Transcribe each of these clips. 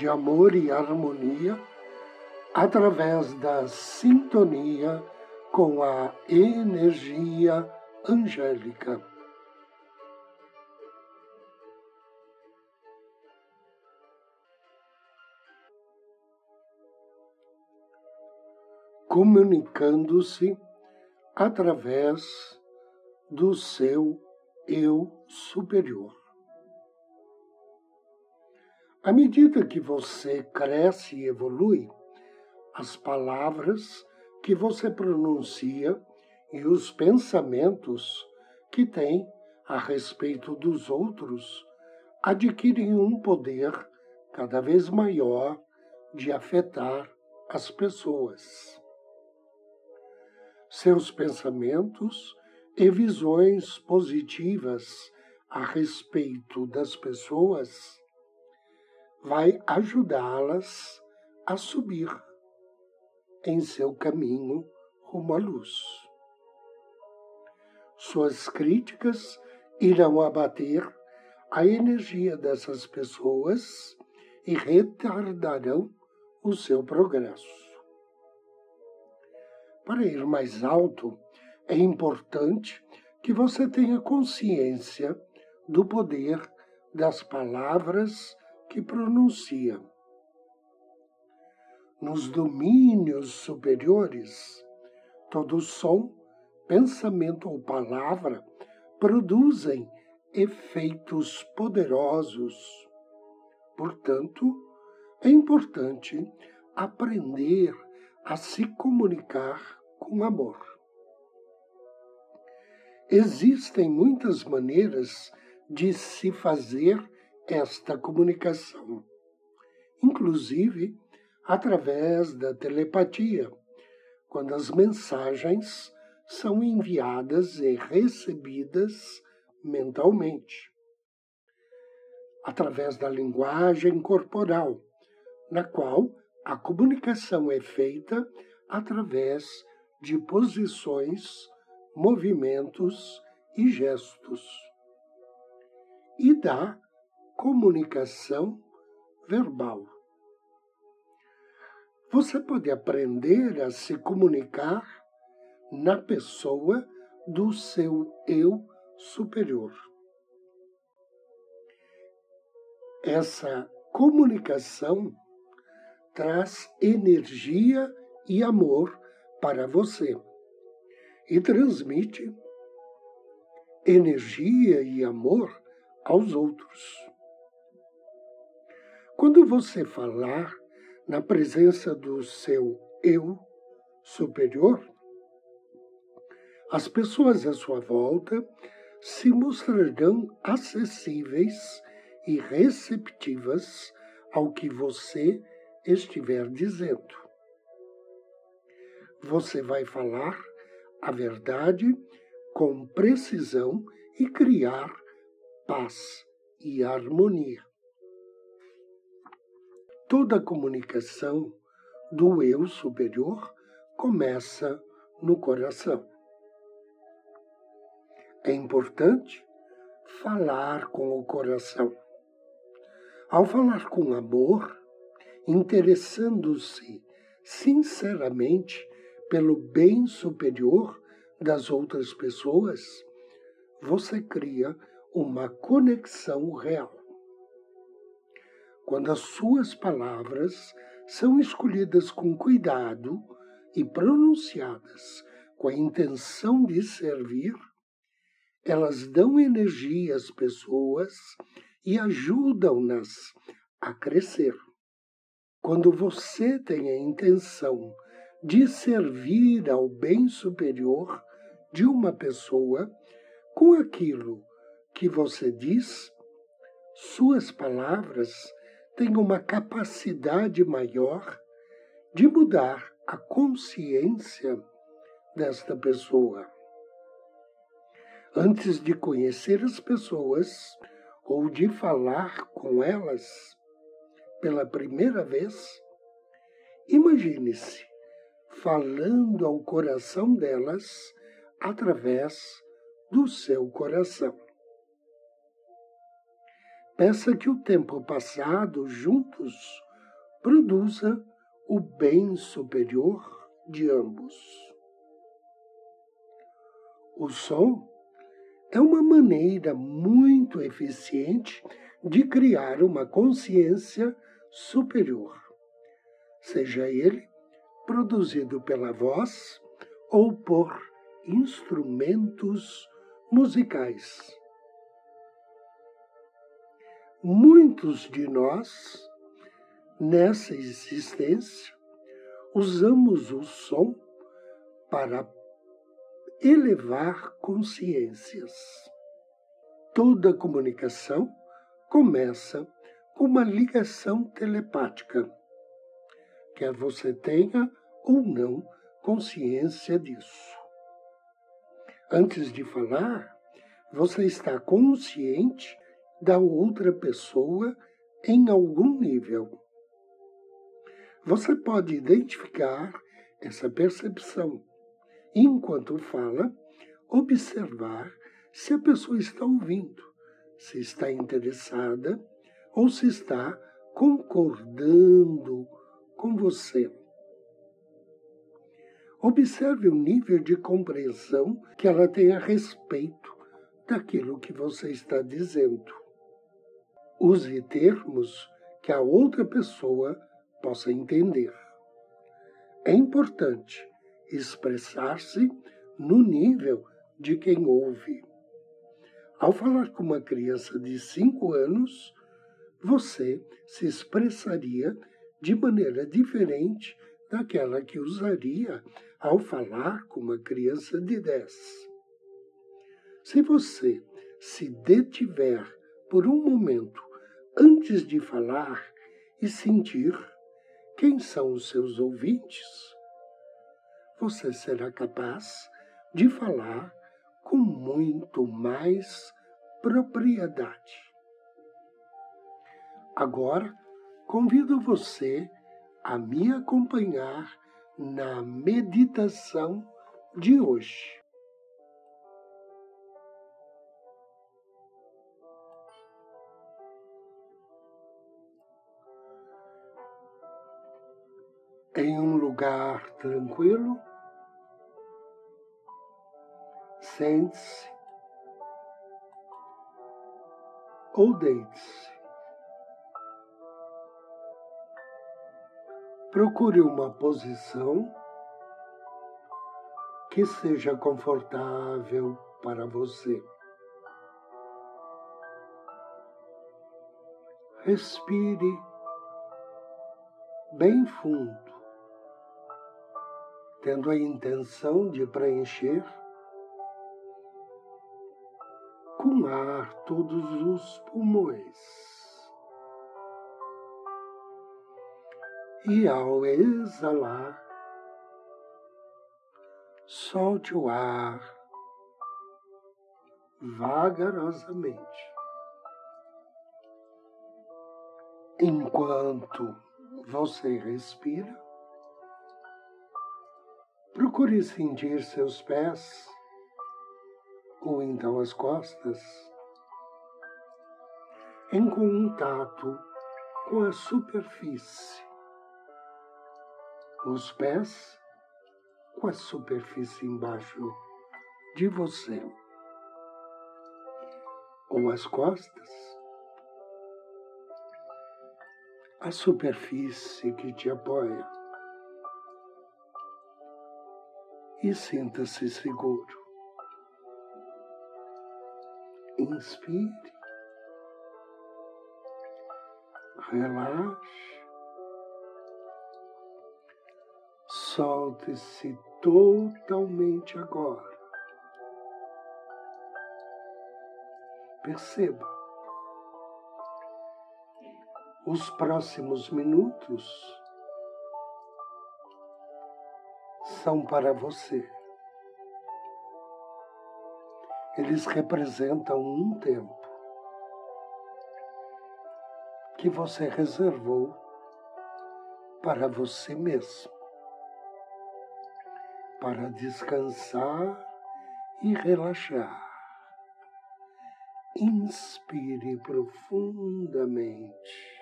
de amor e harmonia através da sintonia com a energia angélica. Comunicando-se através do seu eu superior. À medida que você cresce e evolui, as palavras que você pronuncia e os pensamentos que tem a respeito dos outros adquirem um poder cada vez maior de afetar as pessoas. Seus pensamentos e visões positivas a respeito das pessoas vai ajudá-las a subir em seu caminho rumo à luz. Suas críticas irão abater a energia dessas pessoas e retardarão o seu progresso. Para ir mais alto, é importante que você tenha consciência do poder das palavras que pronuncia. Nos domínios superiores, todo som, pensamento ou palavra produzem efeitos poderosos. Portanto, é importante aprender a se comunicar com amor. Existem muitas maneiras de se fazer esta comunicação, inclusive através da telepatia, quando as mensagens são enviadas e recebidas mentalmente, através da linguagem corporal, na qual a comunicação é feita através de posições, movimentos e gestos. E da comunicação verbal. Você pode aprender a se comunicar na pessoa do seu eu superior. Essa comunicação traz energia e amor para você e transmite energia e amor aos outros. Quando você falar na presença do seu eu superior, as pessoas à sua volta se mostrarão acessíveis e receptivas ao que você estiver dizendo. Você vai falar a verdade com precisão e criar paz e harmonia toda comunicação do eu superior começa no coração. É importante falar com o coração. Ao falar com amor, interessando-se sinceramente pelo bem superior das outras pessoas, você cria uma conexão real quando as suas palavras são escolhidas com cuidado e pronunciadas com a intenção de servir, elas dão energia às pessoas e ajudam-nas a crescer. Quando você tem a intenção de servir ao bem superior de uma pessoa com aquilo que você diz, suas palavras tem uma capacidade maior de mudar a consciência desta pessoa. Antes de conhecer as pessoas ou de falar com elas pela primeira vez, imagine-se falando ao coração delas através do seu coração. Peça que o tempo passado juntos produza o bem superior de ambos. O som é uma maneira muito eficiente de criar uma consciência superior, seja ele produzido pela voz ou por instrumentos musicais. Muitos de nós, nessa existência, usamos o som para elevar consciências. Toda comunicação começa com uma ligação telepática, quer você tenha ou não consciência disso. Antes de falar, você está consciente da outra pessoa em algum nível. Você pode identificar essa percepção enquanto fala, observar se a pessoa está ouvindo, se está interessada ou se está concordando com você. Observe o nível de compreensão que ela tem a respeito daquilo que você está dizendo. Use termos que a outra pessoa possa entender. É importante expressar-se no nível de quem ouve. Ao falar com uma criança de cinco anos, você se expressaria de maneira diferente daquela que usaria ao falar com uma criança de dez. Se você se detiver por um momento antes de falar e sentir quem são os seus ouvintes, você será capaz de falar com muito mais propriedade. Agora, convido você a me acompanhar na meditação de hoje. Em um lugar tranquilo, sente-se ou deite-se. Procure uma posição que seja confortável para você. Respire bem fundo, tendo a intenção de preencher com ar todos os pulmões. E ao exalar, solte o ar vagarosamente. Enquanto você respira, procure sentir seus pés ou então as costas, em contato com a superfície, os pés com a superfície embaixo de você, ou as costas, a superfície que te apoia. E sinta-se seguro. Inspire. Relaxe. Solte-se totalmente agora. Perceba Os próximos minutos são para você. Eles representam um tempo que você reservou para você mesmo, para descansar e relaxar. Inspire profundamente.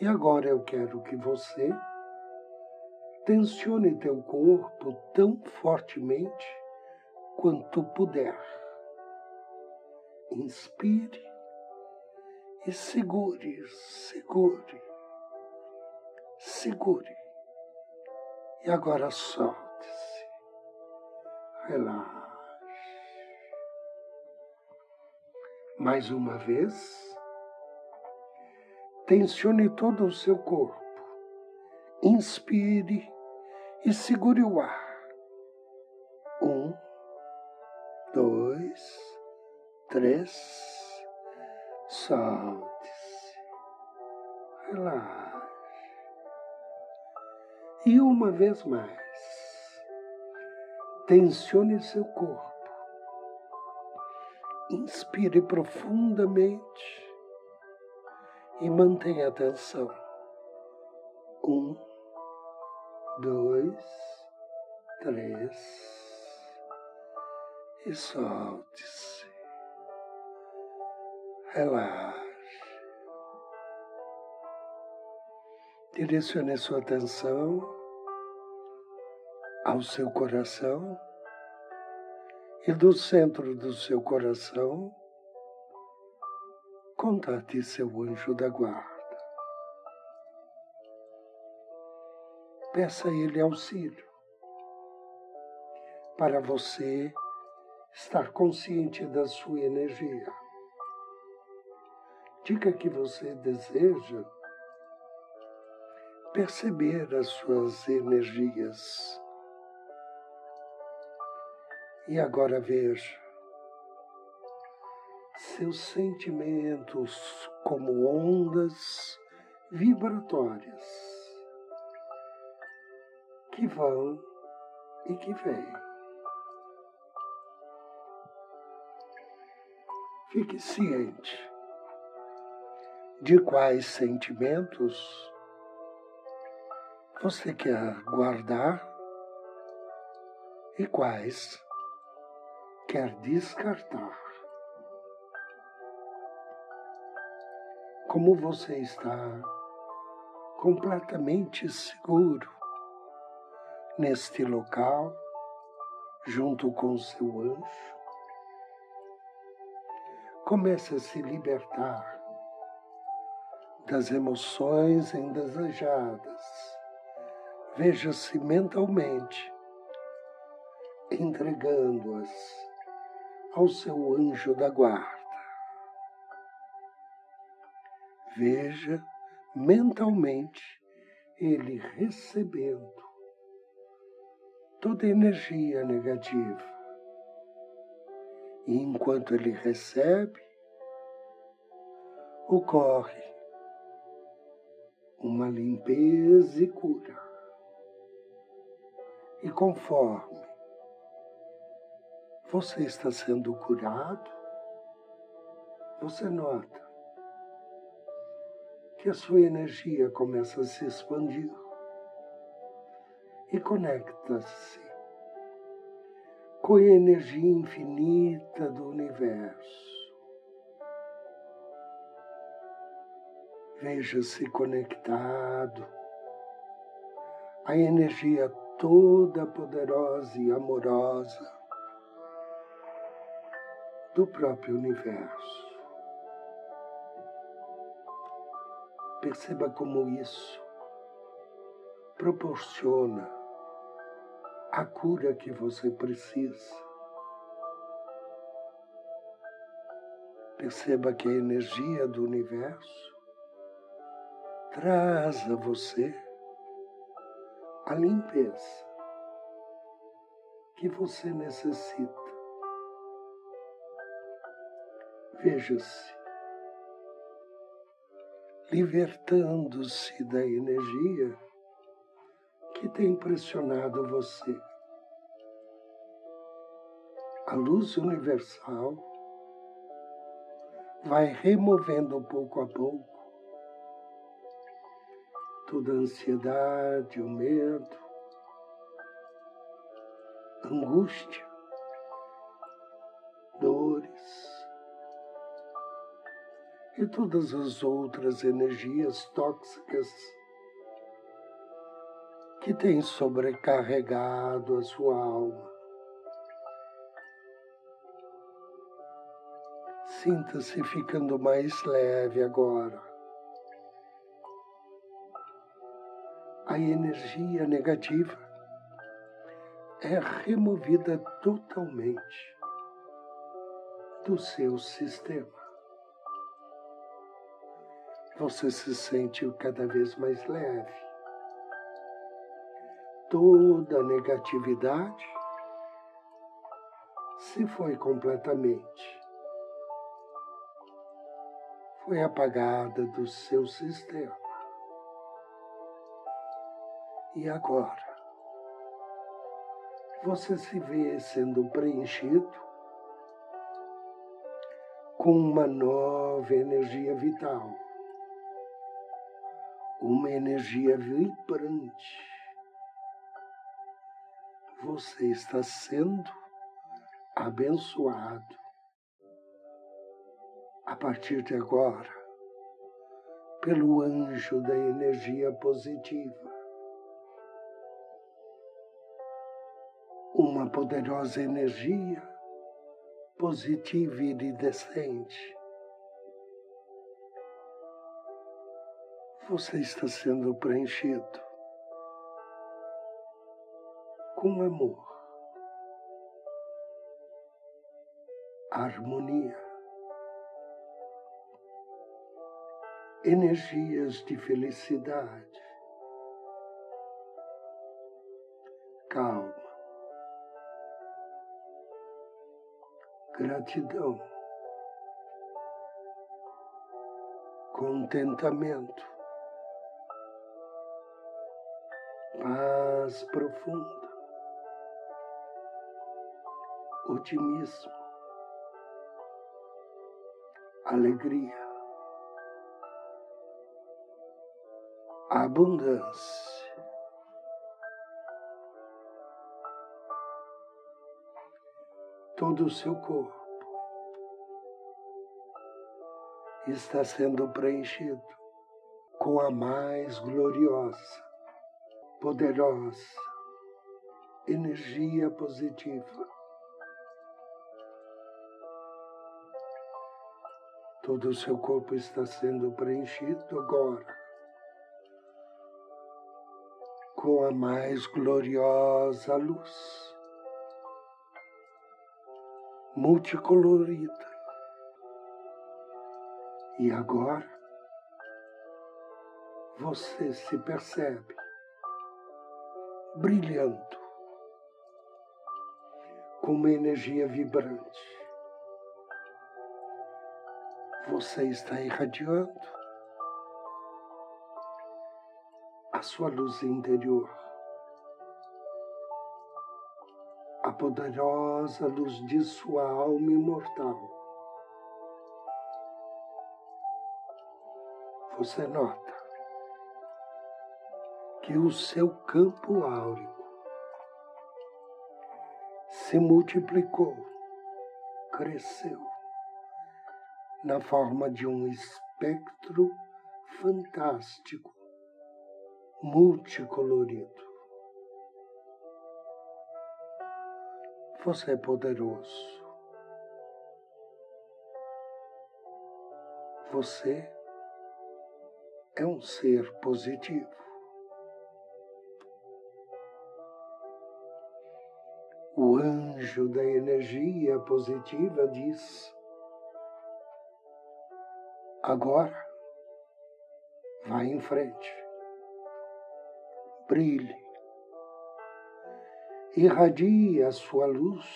E agora eu quero que você tensione teu corpo tão fortemente quanto puder. Inspire e segure, segure, segure. E agora solte-se, relaxe. Mais uma vez, tensione todo o seu corpo, inspire e segure o ar. Um, dois, três Solte-se. Relaxe. E uma vez mais, tensione seu corpo. Inspire profundamente e mantenha a atenção. Um, dois, três e solte-se relaxe. Direcione sua atenção ao seu coração e do centro do seu coração contate seu anjo da guarda. Peça a ele auxílio para você estar consciente da sua energia diga que você deseja perceber as suas energias. E agora veja seus sentimentos como ondas vibratórias que vão e que vêm. Fique ciente de quais sentimentos você quer guardar e quais quer descartar. Como você está completamente seguro neste local, junto com seu anjo, comece a se libertar das emoções indesejadas. Veja-se mentalmente entregando-as ao seu anjo da guarda. Veja mentalmente ele recebendo toda energia negativa. E enquanto ele recebe, ocorre uma limpeza e cura. E conforme você está sendo curado, você nota que a sua energia começa a se expandir e conecta-se com a energia infinita do universo. Veja-se conectado à energia toda poderosa e amorosa do próprio universo. Perceba como isso proporciona a cura que você precisa. Perceba que a energia do universo traz a você a limpeza que você necessita. Veja-se libertando-se da energia que tem pressionado você. A luz universal vai removendo pouco a pouco toda a ansiedade, o medo, angústia, dores e todas as outras energias tóxicas que têm sobrecarregado a sua alma. Sinta-se ficando mais leve agora. A energia negativa é removida totalmente do seu sistema. Você se sente cada vez mais leve. Toda a negatividade se foi completamente. Foi apagada do seu sistema. E agora? Você se vê sendo preenchido com uma nova energia vital, uma energia vibrante. Você está sendo abençoado a partir de agora pelo anjo da energia positiva. Uma poderosa energia positiva e iridescente. Você está sendo preenchido com amor, harmonia, energias de felicidade, calma. gratidão, contentamento, paz profunda, otimismo, alegria, abundância. todo o seu corpo está sendo preenchido com a mais gloriosa, poderosa energia positiva. Todo o seu corpo está sendo preenchido agora com a mais gloriosa luz multicolorida. E agora você se percebe brilhando com uma energia vibrante. Você está irradiando a sua luz interior. a poderosa luz de sua alma imortal. Você nota que o seu campo áurico se multiplicou, cresceu na forma de um espectro fantástico, multicolorido. Você é poderoso. Você é um ser positivo. O anjo da energia positiva diz: agora vá em frente, brilhe, irradie a sua luz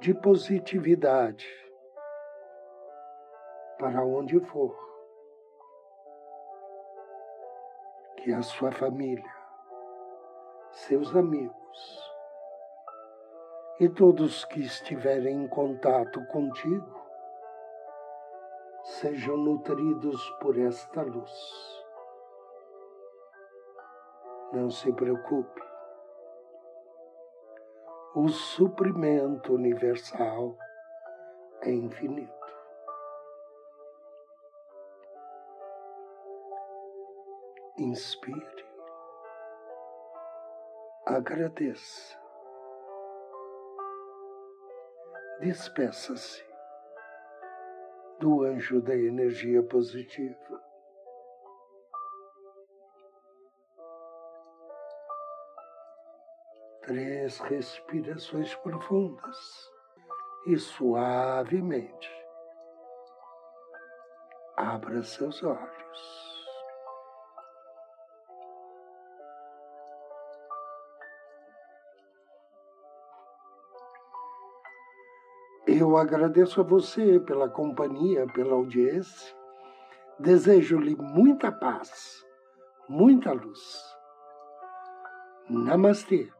de positividade para onde for. que a sua família, seus amigos e todos que estiverem em contato contigo sejam nutridos por esta luz. Não se preocupe. O suprimento universal é infinito. Inspire. Agradeça. Despeça-se do anjo da energia positiva. Três respirações profundas e suavemente abra seus olhos. Eu agradeço a você pela companhia, pela audiência. Desejo-lhe muita paz, muita luz. Namastê.